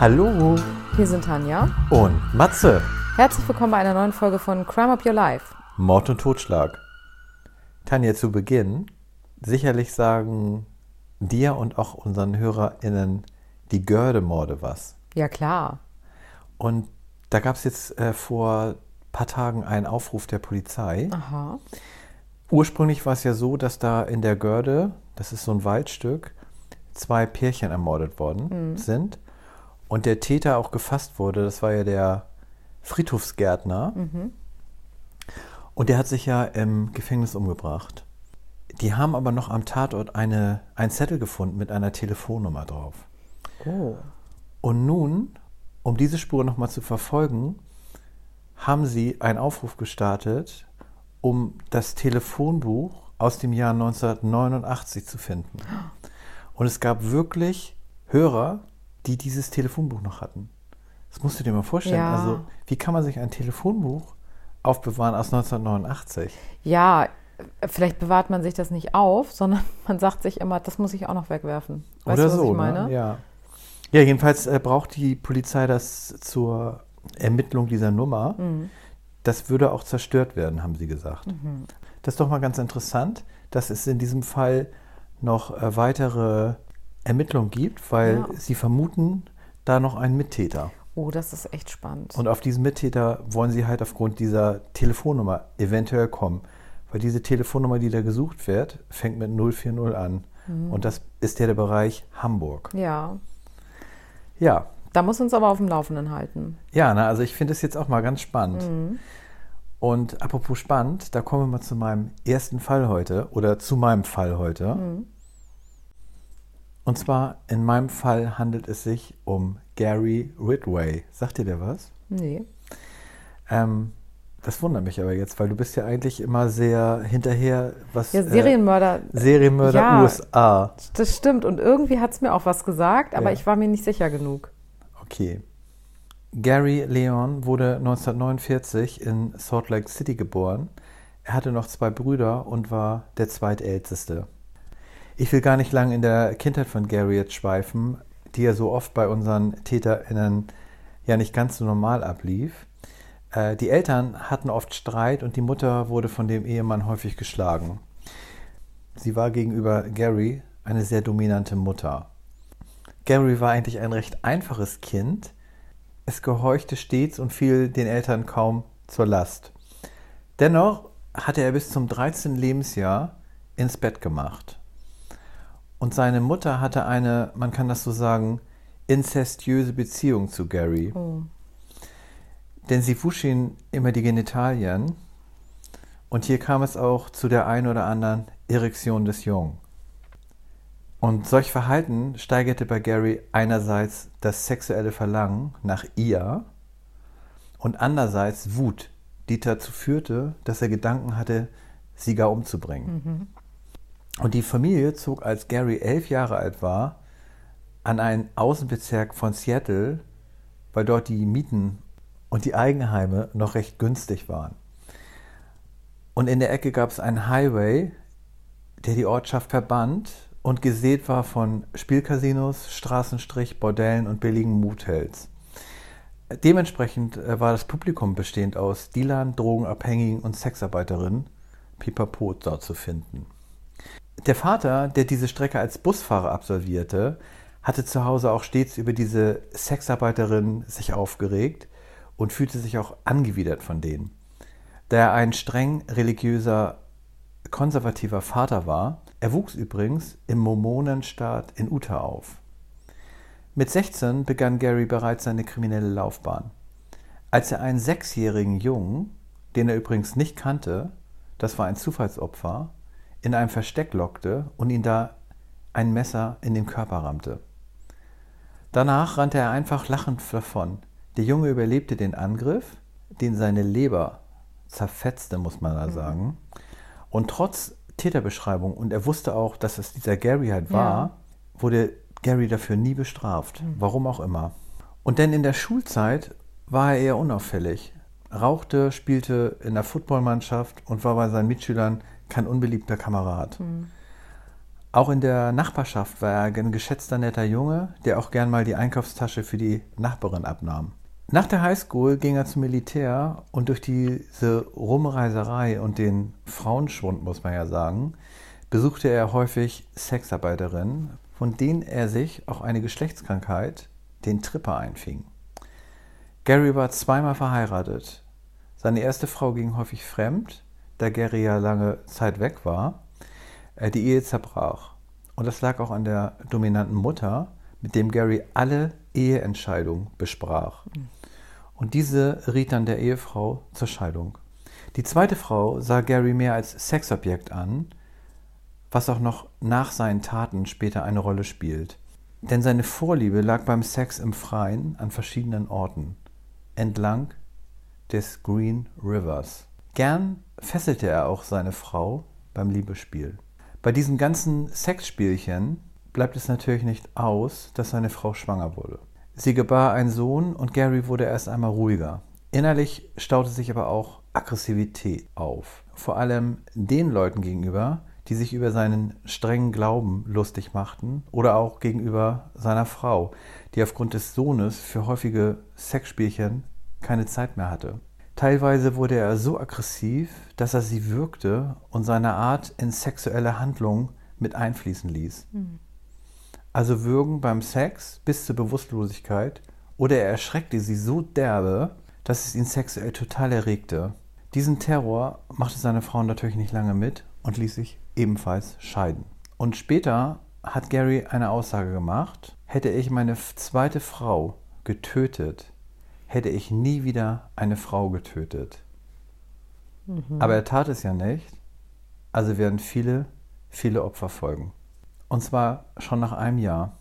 Hallo Hier sind Tanja. und Matze. Herzlich willkommen bei einer neuen Folge von Crime Up Your Life. Mord und Totschlag. Tanja, zu Beginn, sicherlich sagen dir und auch unseren HörerInnen die Görde-Morde was. Ja, klar. Und da gab es jetzt äh, vor ein paar Tagen einen Aufruf der Polizei. Aha. Ursprünglich war es ja so, dass da in der Görde, das ist so ein Waldstück, zwei Pärchen ermordet worden sind. Und der Täter auch gefasst wurde, das war ja der Friedhofsgärtner. Und der hat sich ja im Gefängnis umgebracht. Die haben aber noch am Tatort eine, einen Zettel gefunden mit einer Telefonnummer drauf. Oh. Und nun, um diese Spur nochmal zu verfolgen, haben sie einen Aufruf gestartet, um das Telefonbuch aus dem Jahr 1989 zu finden. Und es gab wirklich Hörer, die dieses Telefonbuch noch hatten. Das musst du dir mal vorstellen. Ja. Also, wie kann man sich ein Telefonbuch aufbewahren aus 1989? Ja, vielleicht bewahrt man sich das nicht auf, sondern man sagt sich immer, das muss ich auch noch wegwerfen. Weißt Oder du, was so, ich meine? Ne? Ja. ja, jedenfalls äh, braucht die Polizei das zur Ermittlung dieser Nummer. Mhm. Das würde auch zerstört werden, haben sie gesagt. Das ist doch mal ganz interessant, dass es in diesem Fall noch äh, weitere Ermittlungen gibt, weil Ja. sie vermuten da noch einen Mittäter. Oh, das ist echt spannend. Und auf diesen Mittäter wollen sie halt aufgrund dieser Telefonnummer eventuell kommen. Weil diese Telefonnummer, die da gesucht wird, fängt mit 040 an. Und das ist ja der Bereich Hamburg. ja, Ja, da muss uns aber auf dem Laufenden halten. ja, na, also ich finde es jetzt auch mal ganz spannend. Und apropos spannend, da kommen wir mal zu meinem ersten Fall heute oder zu meinem Fall heute. Und zwar in meinem Fall handelt es sich um Gary Ridway. Sagt dir der was? Nee. Ähm, das wundert mich aber jetzt, weil du bist ja eigentlich immer sehr hinterher, was Ja, äh, Serienmörder, Serienmörder Ja. USA. das stimmt. Und irgendwie hat es mir auch was gesagt, aber Ja. ich war mir nicht sicher genug. Okay. Gary Leon wurde 1949 in Salt Lake City geboren. Er hatte noch zwei Brüder und war der zweitälteste. Ich will gar nicht lange in der Kindheit von Gary jetzt schweifen, die ja so oft bei unseren TäterInnen ja nicht ganz so normal ablief. Äh, die Eltern hatten oft Streit und die Mutter wurde von dem Ehemann häufig geschlagen. Sie war gegenüber Gary eine sehr dominante Mutter. Gary war eigentlich ein recht einfaches Kind. Es gehorchte stets und fiel den Eltern kaum zur Last. Dennoch hatte er bis zum 13. Lebensjahr ins Bett gemacht. Und seine Mutter hatte eine, man kann das so sagen, inzestiöse Beziehung zu Gary. Oh. Denn sie wusch ihn immer die Genitalien. Und hier kam es auch zu der ein oder anderen Erektion des Jungen. Und solch Verhalten steigerte bei Gary einerseits das sexuelle Verlangen nach ihr und andererseits Wut, die dazu führte, dass er Gedanken hatte, sie gar umzubringen. Und die Familie zog, als Gary elf Jahre alt war, an einen Außenbezirk von Seattle, weil dort die Mieten und die Eigenheime noch recht günstig waren. Und in der Ecke gab es einen Highway, der die Ortschaft verband und gesät war von Spielcasinos, Straßenstrich, Bordellen und billigen Motels. Dementsprechend äh, war das Publikum bestehend aus Dealern, Drogenabhängigen und Sexarbeiterinnen, pipapo dort zu finden. Der Vater, der diese Strecke als Busfahrer absolvierte, hatte zu Hause auch stets über diese Sexarbeiterin sich aufgeregt und fühlte sich auch angewidert von denen. Da er ein streng religiöser, konservativer Vater war, er wuchs übrigens im Mormonenstaat in Utah auf. Mit 16 begann Gary bereits seine kriminelle Laufbahn. Als er einen sechsjährigen Jungen, den er übrigens nicht kannte, das war ein Zufallsopfer, in einem Versteck lockte und ihn da ein Messer in den Körper rammte. Danach rannte er einfach lachend davon. Der Junge überlebte den Angriff, den seine Leber zerfetzte, muss man da sagen. Und trotz Täterbeschreibung, und er wusste auch, dass es dieser Gary halt war, Ja. wurde Gary dafür nie bestraft. Warum auch immer. Und denn in der Schulzeit war er eher unauffällig. Rauchte, spielte in der Footballmannschaft und war bei seinen Mitschülern kein unbeliebter Kamerad. Auch in der Nachbarschaft war er ein geschätzter netter Junge, der auch gern mal die Einkaufstasche für die Nachbarin abnahm. Nach der Highschool ging er zum Militär und durch diese Rumreiserei und den Frauenschwund, muss man ja sagen, besuchte er häufig Sexarbeiterinnen, von denen er sich auch eine Geschlechtskrankheit, den Tripper, einfing. Gary war zweimal verheiratet. Seine erste Frau ging häufig fremd, da Gary ja lange Zeit weg war. Äh, die Ehe zerbrach. Und das lag auch an der dominanten Mutter, mit dem Gary alle Eheentscheidungen besprach. Und diese riet dann der Ehefrau zur Scheidung. Die zweite Frau sah Gary mehr als Sexobjekt an, was auch noch nach seinen Taten später eine Rolle spielt. Denn seine Vorliebe lag beim Sex im Freien an verschiedenen Orten, entlang des Green Rivers. Gern fesselte er auch seine Frau beim Liebesspiel. Bei diesen ganzen Sexspielchen bleibt es natürlich nicht aus, dass seine Frau schwanger wurde. Sie gebar einen Sohn und Gary wurde erst einmal ruhiger. Innerlich staute sich aber auch Aggressivität auf. Vor allem den Leuten gegenüber, die sich über seinen strengen Glauben lustig machten oder auch gegenüber seiner Frau, die aufgrund des Sohnes für häufige Sexspielchen keine Zeit mehr hatte. Teilweise wurde er so aggressiv, dass er sie würgte und seine Art in sexuelle Handlungen mit einfließen ließ. Mhm. Also Würgen beim Sex bis zur Bewusstlosigkeit oder er erschreckte sie so derbe, dass es ihn sexuell total erregte. Diesen Terror machte seine Frau natürlich nicht lange mit und ließ sich ebenfalls scheiden. Und später hat Gary eine Aussage gemacht, hätte ich meine zweite Frau getötet, hätte ich nie wieder eine Frau getötet. Mhm. Aber er tat es ja nicht, also werden viele, viele Opfer folgen. Und zwar schon nach einem Jahr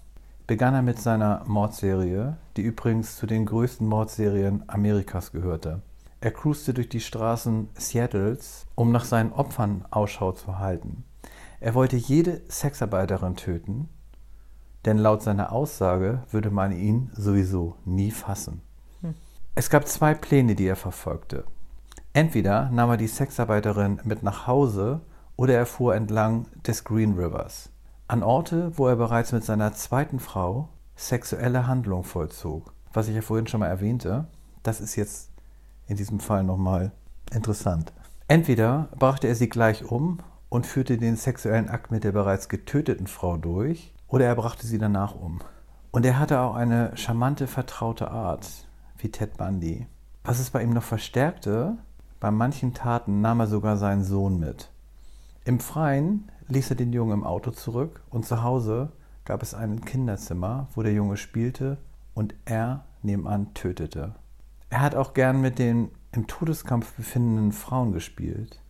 begann er mit seiner Mordserie, die übrigens zu den größten Mordserien Amerikas gehörte. Er cruiste durch die Straßen Seattles, um nach seinen Opfern Ausschau zu halten. Er wollte jede Sexarbeiterin töten, denn laut seiner Aussage würde man ihn sowieso nie fassen. Es gab zwei Pläne, die er verfolgte. Entweder nahm er die Sexarbeiterin mit nach Hause oder er fuhr entlang des Green Rivers, an Orte, wo er bereits mit seiner zweiten Frau sexuelle Handlung vollzog. Was ich ja vorhin schon mal erwähnte, das ist jetzt in diesem Fall nochmal interessant. Entweder brachte er sie gleich um und führte den sexuellen Akt mit der bereits getöteten Frau durch, oder er brachte sie danach um. Und er hatte auch eine charmante, vertraute Art, wie Ted Bundy. Was es bei ihm noch verstärkte, bei manchen Taten nahm er sogar seinen Sohn mit. Im Freien ließ er den Jungen im Auto zurück und zu Hause gab es ein Kinderzimmer, wo der Junge spielte und er nebenan tötete. Er hat auch gern mit den im Todeskampf befindenden Frauen gespielt,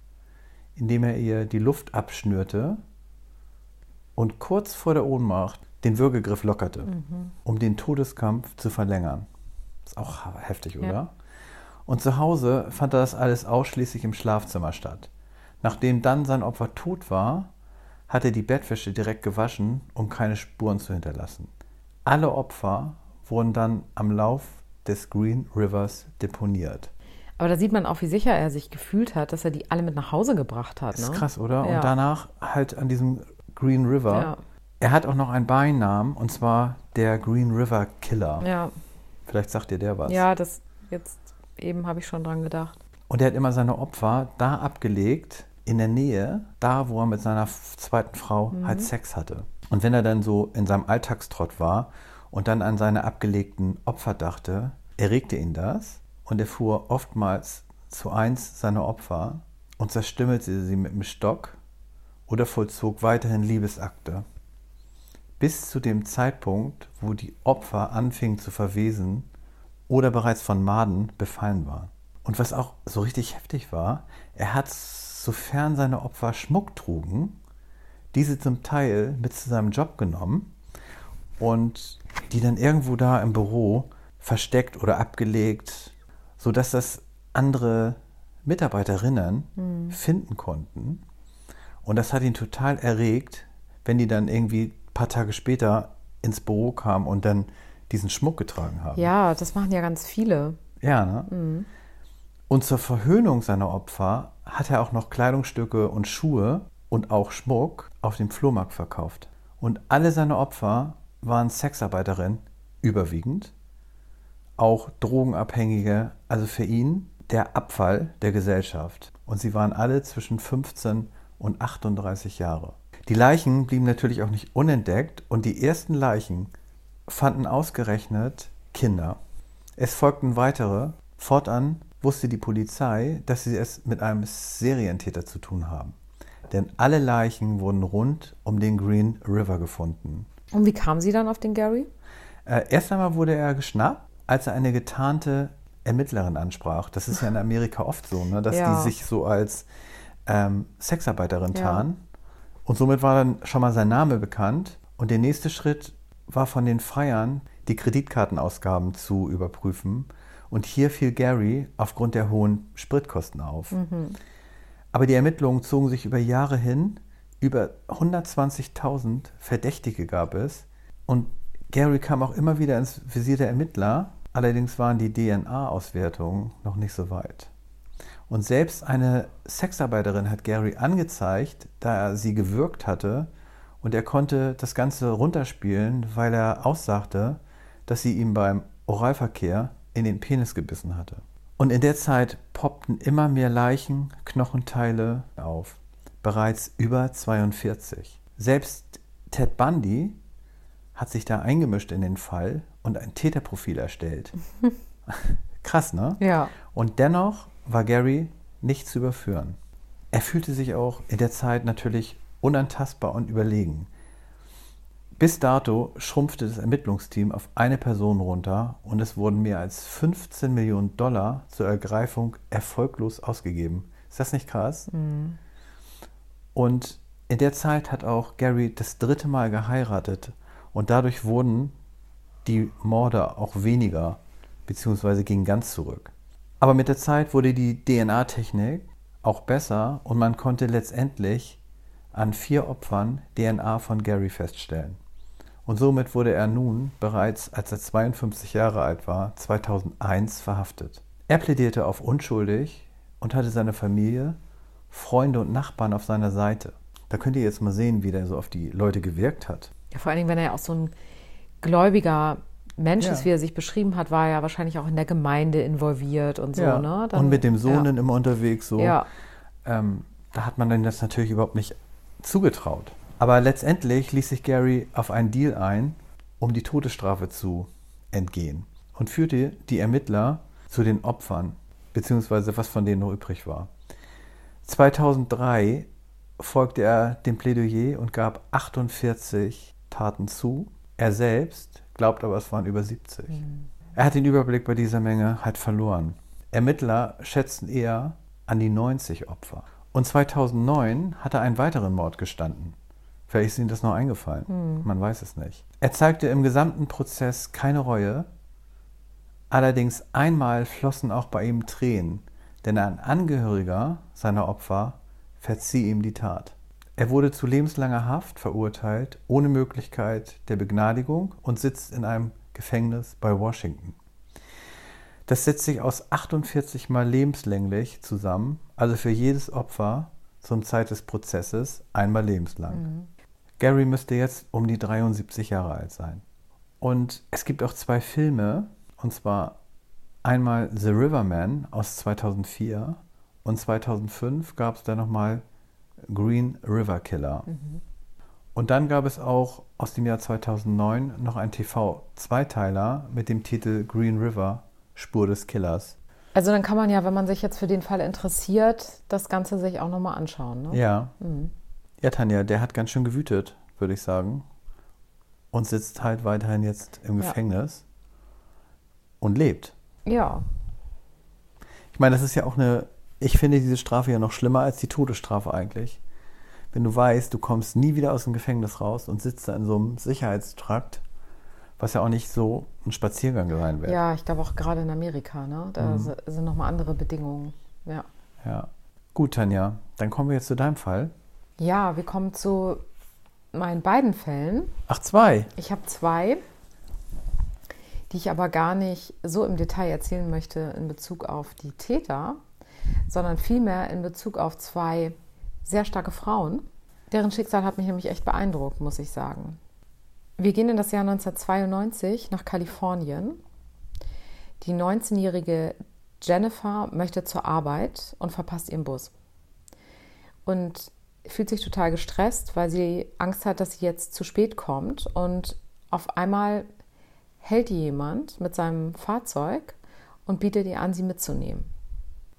indem er ihr die Luft abschnürte und kurz vor der Ohnmacht den Würgegriff lockerte, mhm. um den Todeskampf zu verlängern. Ist auch heftig, oder? Ja. Und zu Hause fand er das alles ausschließlich im Schlafzimmer statt. Nachdem dann sein Opfer tot war, hat er die Bettwäsche direkt gewaschen, um keine Spuren zu hinterlassen. Alle Opfer wurden dann am Lauf des Green Rivers deponiert. Aber da sieht man auch, wie sicher er sich gefühlt hat, dass er die alle mit nach Hause gebracht hat. Ne? Ist krass, oder? Ja. Und danach halt an diesem Green River. Ja. Er hat auch noch einen Beinamen, und zwar der Green River Killer. Ja. Vielleicht sagt dir der was. Ja, das jetzt eben habe ich schon dran gedacht. Und er hat immer seine Opfer da abgelegt, in der Nähe, da wo er mit seiner zweiten Frau mhm. halt Sex hatte. Und wenn er dann so in seinem Alltagstrott war und dann an seine abgelegten Opfer dachte, erregte ihn das und er fuhr oftmals zu eins seiner Opfer und zerstümmelte sie mit dem Stock oder vollzog weiterhin Liebesakte bis zu dem Zeitpunkt, wo die Opfer anfingen zu verwesen oder bereits von Maden befallen waren. Und was auch so richtig heftig war, er hat, sofern seine Opfer Schmuck trugen, diese zum Teil mit zu seinem Job genommen und die dann irgendwo da im Büro versteckt oder abgelegt, sodass das andere Mitarbeiterinnen mhm. finden konnten. Und das hat ihn total erregt, wenn die dann irgendwie paar Tage später ins Büro kam und dann diesen Schmuck getragen haben. Ja, das machen ja ganz viele. Ja, ne? Mhm. Und zur Verhöhnung seiner Opfer hat er auch noch Kleidungsstücke und Schuhe und auch Schmuck auf dem Flohmarkt verkauft. Und alle seine Opfer waren Sexarbeiterinnen, überwiegend, auch Drogenabhängige, also für ihn der Abfall der Gesellschaft. Und sie waren alle zwischen 15 und 38 Jahre. Die Leichen blieben natürlich auch nicht unentdeckt und die ersten Leichen fanden ausgerechnet Kinder. Es folgten weitere. Fortan wusste die Polizei, dass sie es mit einem Serientäter zu tun haben. Denn alle Leichen wurden rund um den Green River gefunden. Und wie kam sie dann auf den Gary? Äh, erst einmal wurde er geschnappt, als er eine getarnte Ermittlerin ansprach. Das ist ja in Amerika oft so, ne? dass Ja. die sich so als ähm, Sexarbeiterin Ja. Und somit war dann schon mal sein Name bekannt. Und der nächste Schritt war von den Freiern, die Kreditkartenausgaben zu überprüfen. Und hier fiel Gary aufgrund der hohen Spritkosten auf. Aber die Ermittlungen zogen sich über Jahre hin. Über 120.000 Verdächtige gab es. Und Gary kam auch immer wieder ins Visier der Ermittler. Allerdings waren die DNA-Auswertungen noch nicht so weit. Und selbst eine Sexarbeiterin hat Gary angezeigt, da er sie gewürgt hatte. Und er konnte das Ganze runterspielen, weil er aussagte, dass sie ihm beim Oralverkehr in den Penis gebissen hatte. Und in der Zeit poppten immer mehr Leichen, Knochenteile auf. Bereits über 42. Selbst Ted Bundy hat sich da eingemischt in den Fall und ein Täterprofil erstellt. Krass, ne? Ja. Und dennoch war Gary nicht zu überführen. Er fühlte sich auch in der Zeit natürlich unantastbar und überlegen. Bis dato schrumpfte das Ermittlungsteam auf eine Person runter und es wurden mehr als 15 Millionen Dollar zur Ergreifung erfolglos ausgegeben. Ist das nicht krass? Und in der Zeit hat auch Gary das dritte Mal geheiratet und dadurch wurden die Morde auch weniger, beziehungsweise gingen ganz zurück. Aber mit der Zeit wurde die DNA-Technik auch besser und man konnte letztendlich an vier Opfern DNA von Gary feststellen. Und somit wurde er nun bereits, als er 52 Jahre alt war, 2001 verhaftet. Er plädierte auf unschuldig und hatte seine Familie, Freunde und Nachbarn auf seiner Seite. Da könnt ihr jetzt mal sehen, wie der so auf die Leute gewirkt hat. ja. Vor allen Dingen, wenn er ja auch so ein gläubiger Mensch Ja. ist, wie er sich beschrieben hat, war er ja wahrscheinlich auch in der Gemeinde involviert und so, ja. ne? Dann- und mit dem Sohn ja. dann immer unterwegs so. Ja. ähm, da hat man dann das natürlich überhaupt nicht zugetraut. Aber letztendlich ließ sich Gary auf einen Deal ein, um die Todesstrafe zu entgehen und führte die Ermittler zu den Opfern, beziehungsweise was von denen noch übrig war. 2003 folgte er dem Plädoyer und gab 48 Taten zu. Er selbst glaubt aber, es waren über 70. Er hat den Überblick bei dieser Menge halt verloren. Ermittler schätzten eher an die 90 Opfer. Und 2009 hat er einen weiteren Mord gestanden. Vielleicht ist Ihnen das noch eingefallen. Man weiß es nicht. Er zeigte im gesamten Prozess keine Reue. Allerdings einmal flossen auch bei ihm Tränen, denn ein Angehöriger seiner Opfer verzieh ihm die Tat. Er wurde zu lebenslanger Haft verurteilt, ohne Möglichkeit der Begnadigung und sitzt in einem Gefängnis bei Washington. Das setzt sich aus 48 Mal lebenslänglich zusammen, also für jedes Opfer zum Zeit des Prozesses einmal lebenslang. Gary müsste jetzt um die 73 Jahre alt sein. Und es gibt auch zwei Filme, und zwar einmal The Riverman aus 2004 und 2005 gab es dann nochmal Green River Killer. Und dann gab es auch aus dem Jahr 2009 noch einen TV-Zweiteiler mit dem Titel Green River Spur des Killers. Also dann kann man ja, wenn man sich jetzt für den Fall interessiert, das Ganze sich auch nochmal anschauen. Ne? Ja. Ja, Tanja, der hat ganz schön gewütet, würde ich sagen. Und sitzt halt weiterhin jetzt im Ja. Gefängnis und lebt. ja. Ich meine, das ist ja auch eine, ich finde diese Strafe ja noch schlimmer als die Todesstrafe eigentlich. Wenn du weißt, du kommst nie wieder aus dem Gefängnis raus und sitzt da in so einem Sicherheitstrakt, was ja auch nicht so ein Spaziergang sein wird. Ja, ich glaube auch gerade in Amerika, ne? Da Mhm. si- sind nochmal andere Bedingungen. Ja. ja. Gut, Tanja, dann kommen wir jetzt zu deinem Fall. Ja, wir kommen zu meinen beiden Fällen. Ach, zwei. Ich habe zwei, die ich aber gar nicht so im Detail erzählen möchte in Bezug auf die Täter, sondern vielmehr in Bezug auf zwei sehr starke Frauen, Deren Schicksal hat mich nämlich echt beeindruckt, muss ich sagen. Wir gehen in das Jahr 1992 nach Kalifornien. Die 19-jährige Jennifer möchte zur Arbeit und verpasst ihren Bus. Und fühlt sich total gestresst, weil sie Angst hat, dass sie jetzt zu spät kommt. Und auf einmal hält jemand mit seinem Fahrzeug und bietet ihr an, sie mitzunehmen.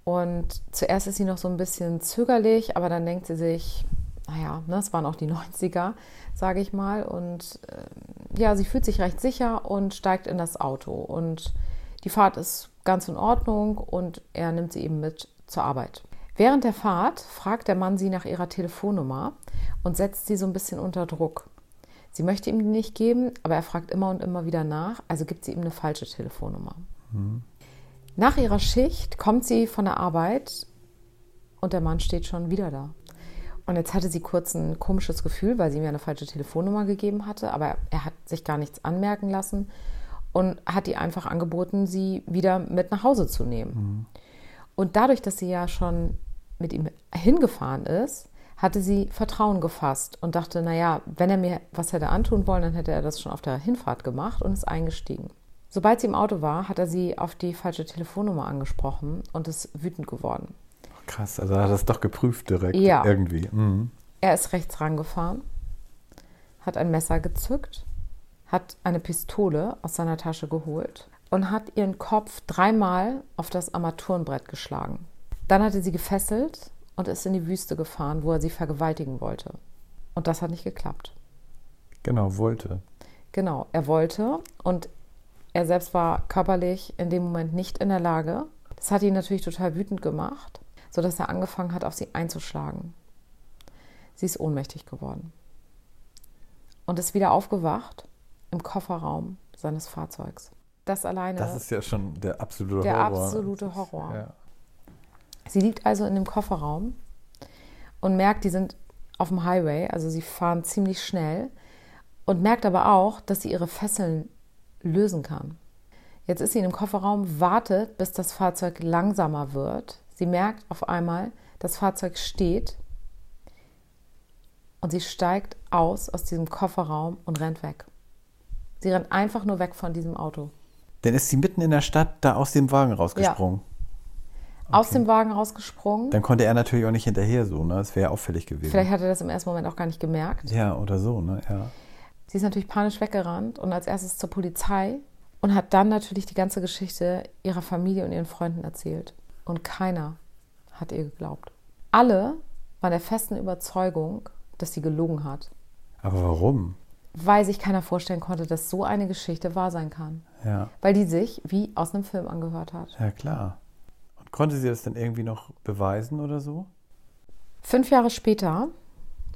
Und zuerst ist sie noch so ein bisschen zögerlich, aber dann denkt sie sich, naja, ne, es waren auch die 90er, sage ich mal. Und äh, ja, sie fühlt sich recht sicher und steigt in das Auto. Und die Fahrt ist ganz in Ordnung und er nimmt sie eben mit zur Arbeit. Während der Fahrt fragt der Mann sie nach ihrer Telefonnummer und setzt sie so ein bisschen unter Druck. Sie möchte ihm die nicht geben, aber er fragt immer und immer wieder nach, also gibt sie ihm eine falsche Telefonnummer. Mhm. Nach ihrer Schicht kommt sie von der Arbeit und der Mann steht schon wieder da. Und jetzt hatte sie kurz ein komisches Gefühl, weil sie mir eine falsche Telefonnummer gegeben hatte, aber er hat sich gar nichts anmerken lassen und hat ihr einfach angeboten, sie wieder mit nach Hause zu nehmen. Mhm. Und dadurch, dass sie ja schon mit ihm hingefahren ist, hatte sie Vertrauen gefasst und dachte, naja, wenn er mir was hätte antun wollen, dann hätte er das schon auf der Hinfahrt gemacht und ist eingestiegen. Sobald sie im Auto war, hat er sie auf die falsche Telefonnummer angesprochen und ist wütend geworden. Krass, also er hat das doch geprüft direkt ja. irgendwie. Mhm. Er ist rechts rangefahren, hat ein Messer gezückt, hat eine Pistole aus seiner Tasche geholt und hat ihren Kopf dreimal auf das Armaturenbrett geschlagen. Dann hat er sie gefesselt und ist in die Wüste gefahren, wo er sie vergewaltigen wollte. Und das hat nicht geklappt. Genau, wollte. Genau, er wollte und er selbst war körperlich in dem Moment nicht in der Lage. Das hat ihn natürlich total wütend gemacht, sodass er angefangen hat, auf sie einzuschlagen. Sie ist ohnmächtig geworden und ist wieder aufgewacht im Kofferraum seines Fahrzeugs. Das alleine. Das ist ja schon der absolute der Horror. Der absolute Horror. Ja. Sie liegt also in dem Kofferraum und merkt, die sind auf dem Highway, also sie fahren ziemlich schnell und merkt aber auch, dass sie ihre Fesseln lösen kann. Jetzt ist sie in dem Kofferraum, wartet, bis das Fahrzeug langsamer wird. Sie merkt auf einmal, das Fahrzeug steht und sie steigt aus aus diesem Kofferraum und rennt weg. Sie rennt einfach nur weg von diesem Auto. Dann ist sie mitten in der Stadt da aus dem Wagen rausgesprungen. Ja. Okay. Aus dem Wagen rausgesprungen. Dann konnte er natürlich auch nicht hinterher so, ne? Das wäre ja auffällig gewesen. Vielleicht hat er das im ersten Moment auch gar nicht gemerkt. Ja, oder so, ne? Ja. Sie ist natürlich panisch weggerannt und als erstes zur Polizei und hat dann natürlich die ganze Geschichte ihrer Familie und ihren Freunden erzählt. Und keiner hat ihr geglaubt. Alle waren der festen Überzeugung, dass sie gelogen hat. Aber warum? Weil sich keiner vorstellen konnte, dass so eine Geschichte wahr sein kann. Ja. Weil die sich wie aus einem Film angehört hat. Ja, klar. Und konnte sie das dann irgendwie noch beweisen oder so? Fünf Jahre später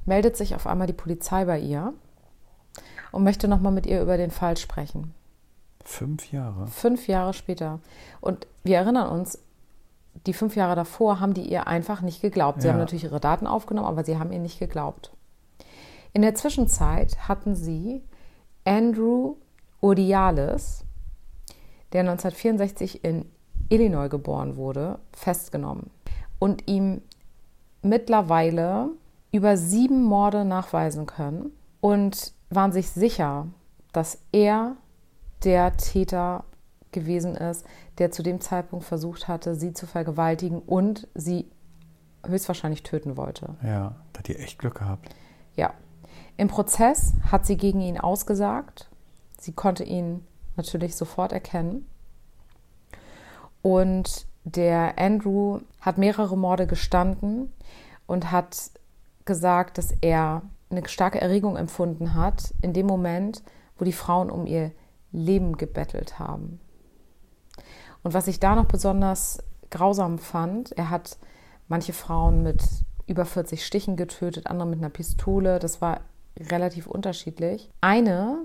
meldet sich auf einmal die Polizei bei ihr und möchte nochmal mit ihr über den Fall sprechen. Fünf Jahre? Fünf Jahre später. Und wir erinnern uns, die fünf Jahre davor haben die ihr einfach nicht geglaubt. Sie ja. haben natürlich ihre Daten aufgenommen, aber sie haben ihr nicht geglaubt. In der Zwischenzeit hatten sie Andrew Odiales, der 1964 in Illinois geboren wurde, festgenommen und ihm mittlerweile über sieben Morde nachweisen können und waren sich sicher, dass er der Täter gewesen ist, der zu dem Zeitpunkt versucht hatte, sie zu vergewaltigen und sie höchstwahrscheinlich töten wollte. Ja, da hat ihr echt Glück gehabt. Ja. Im Prozess hat sie gegen ihn ausgesagt. Sie konnte ihn natürlich sofort erkennen. Und der Andrew hat mehrere Morde gestanden und hat gesagt, dass er eine starke Erregung empfunden hat in dem Moment, wo die Frauen um ihr Leben gebettelt haben. Und was ich da noch besonders grausam fand, er hat manche Frauen mit über 40 Stichen getötet, andere mit einer Pistole. Das war relativ unterschiedlich. Eine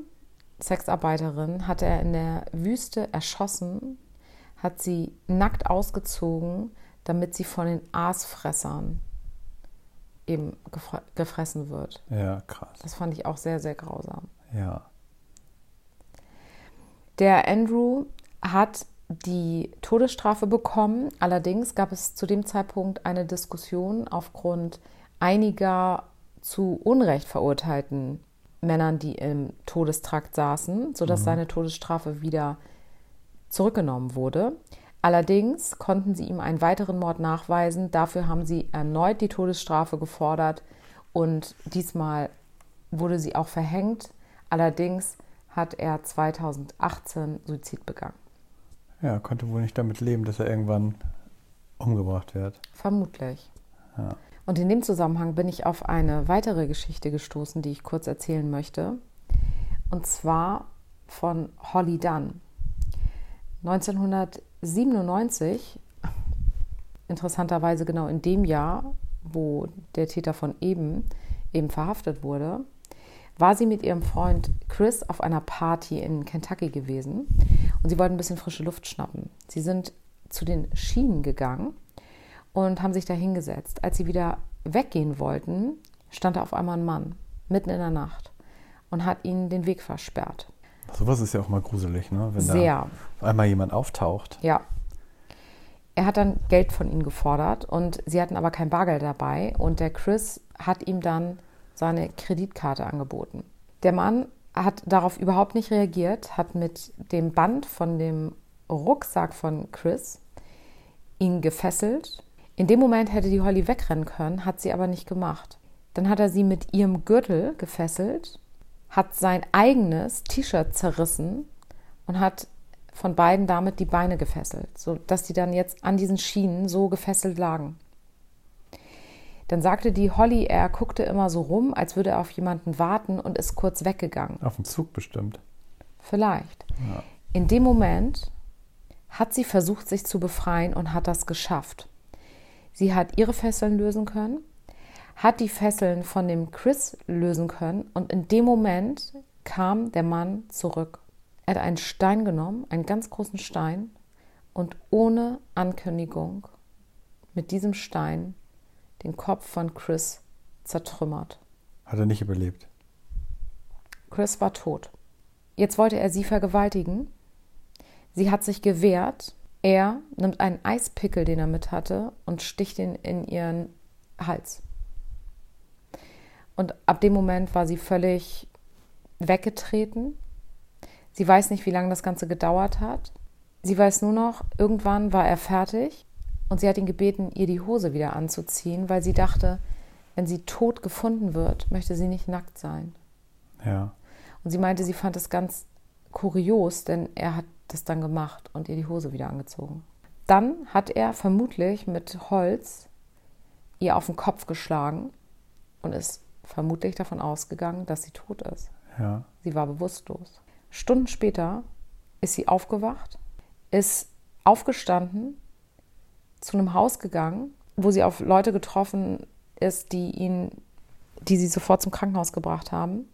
Sexarbeiterin hat er in der Wüste erschossen, hat sie nackt ausgezogen, damit sie von den Aasfressern eben gefressen wird. Ja, krass. Das fand ich auch sehr, sehr grausam. Ja. Der Andrew hat die Todesstrafe bekommen. Allerdings gab es zu dem Zeitpunkt eine Diskussion aufgrund einiger zu Unrecht verurteilten Männern, die im Todestrakt saßen, sodass mhm. seine Todesstrafe wieder zurückgenommen wurde. Allerdings konnten sie ihm einen weiteren Mord nachweisen. Dafür haben sie erneut die Todesstrafe gefordert und diesmal wurde sie auch verhängt. Allerdings hat er 2018 Suizid begangen. Ja, konnte wohl nicht damit leben, dass er irgendwann umgebracht wird. Vermutlich. Ja. Und in dem Zusammenhang bin ich auf eine weitere Geschichte gestoßen, die ich kurz erzählen möchte. Und zwar von Holly Dunn. 1997, interessanterweise genau in dem Jahr, wo der Täter von eben eben verhaftet wurde, war sie mit ihrem Freund Chris auf einer Party in Kentucky gewesen und sie wollten ein bisschen frische Luft schnappen. Sie sind zu den Schienen gegangen und haben sich da hingesetzt. Als sie wieder weggehen wollten, stand da auf einmal ein Mann mitten in der Nacht und hat ihnen den Weg versperrt. Sowas ist ja auch mal gruselig, ne? Wenn Sehr. da auf einmal jemand auftaucht. Ja. Er hat dann Geld von ihnen gefordert und sie hatten aber kein Bargeld dabei und der Chris hat ihm dann seine Kreditkarte angeboten. Der Mann hat darauf überhaupt nicht reagiert, hat mit dem Band von dem Rucksack von Chris ihn gefesselt. In dem Moment hätte die Holly wegrennen können, hat sie aber nicht gemacht. Dann hat er sie mit ihrem Gürtel gefesselt, hat sein eigenes T-Shirt zerrissen und hat von beiden damit die Beine gefesselt, sodass die dann jetzt an diesen Schienen so gefesselt lagen. Dann sagte die Holly, er guckte immer so rum, als würde er auf jemanden warten und ist kurz weggegangen. Auf den Zug bestimmt. Vielleicht. Ja. In dem Moment hat sie versucht, sich zu befreien und hat das geschafft. Sie hat ihre Fesseln lösen können, hat die Fesseln von dem Chris lösen können und in dem Moment kam der Mann zurück. Er hat einen Stein genommen, einen ganz großen Stein und ohne Ankündigung mit diesem Stein den Kopf von Chris zertrümmert. Hat er nicht überlebt? Chris war tot. Jetzt wollte er sie vergewaltigen. Sie hat sich gewehrt. Er nimmt einen Eispickel, den er mit hatte, und sticht ihn in ihren Hals. Und ab dem Moment war sie völlig weggetreten. Sie weiß nicht, wie lange das Ganze gedauert hat. Sie weiß nur noch, irgendwann war er fertig und sie hat ihn gebeten, ihr die Hose wieder anzuziehen, weil sie dachte, wenn sie tot gefunden wird, möchte sie nicht nackt sein. Ja. Und sie meinte, sie fand es ganz kurios, denn er hat das dann gemacht und ihr die Hose wieder angezogen. Dann hat er vermutlich mit Holz ihr auf den Kopf geschlagen und ist vermutlich davon ausgegangen, dass sie tot ist. Ja. Sie war bewusstlos. Stunden später ist sie aufgewacht, ist aufgestanden zu einem Haus gegangen, wo sie auf Leute getroffen ist, die ihn, die sie sofort zum Krankenhaus gebracht haben.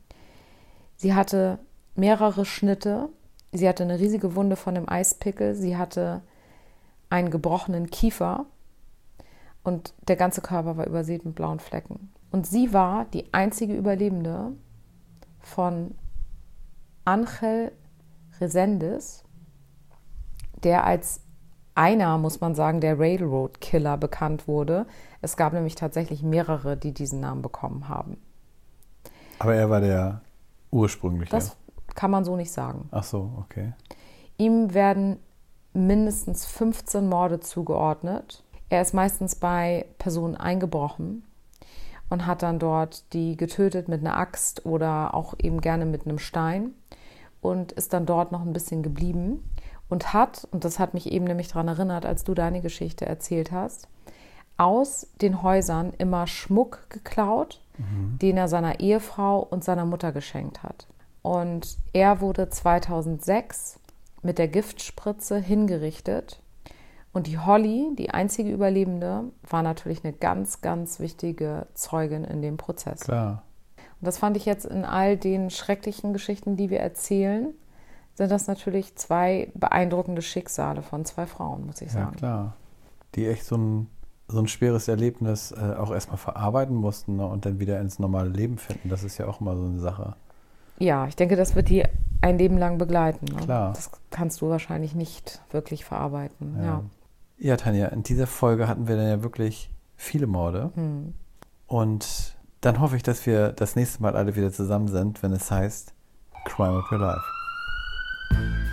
Sie hatte mehrere Schnitte. Sie hatte eine riesige Wunde von dem Eispickel. Sie hatte einen gebrochenen Kiefer und der ganze Körper war übersät mit blauen Flecken. Und sie war die einzige Überlebende von Angel Resendes, der als einer, muss man sagen, der Railroad Killer bekannt wurde. Es gab nämlich tatsächlich mehrere, die diesen Namen bekommen haben. Aber er war der ursprüngliche. Das kann man so nicht sagen. Ach so, okay. Ihm werden mindestens 15 Morde zugeordnet. Er ist meistens bei Personen eingebrochen und hat dann dort die getötet mit einer Axt oder auch eben gerne mit einem Stein und ist dann dort noch ein bisschen geblieben und hat, und das hat mich eben nämlich daran erinnert, als du deine Geschichte erzählt hast, aus den Häusern immer Schmuck geklaut, mhm. den er seiner Ehefrau und seiner Mutter geschenkt hat. Und er wurde 2006 mit der Giftspritze hingerichtet. Und die Holly, die einzige Überlebende, war natürlich eine ganz, ganz wichtige Zeugin in dem Prozess. Klar. Und das fand ich jetzt in all den schrecklichen Geschichten, die wir erzählen, sind das natürlich zwei beeindruckende Schicksale von zwei Frauen, muss ich sagen. Ja, klar. Die echt so ein, so ein schweres Erlebnis äh, auch erstmal verarbeiten mussten ne, und dann wieder ins normale Leben finden. Das ist ja auch immer so eine Sache. Ja, ich denke, das wird die ein Leben lang begleiten. Ne? Klar. Das kannst du wahrscheinlich nicht wirklich verarbeiten. Ja. ja. Ja, Tanja, in dieser Folge hatten wir dann ja wirklich viele Morde. Hm. Und dann hoffe ich, dass wir das nächste Mal alle wieder zusammen sind, wenn es heißt Crime of Your Life.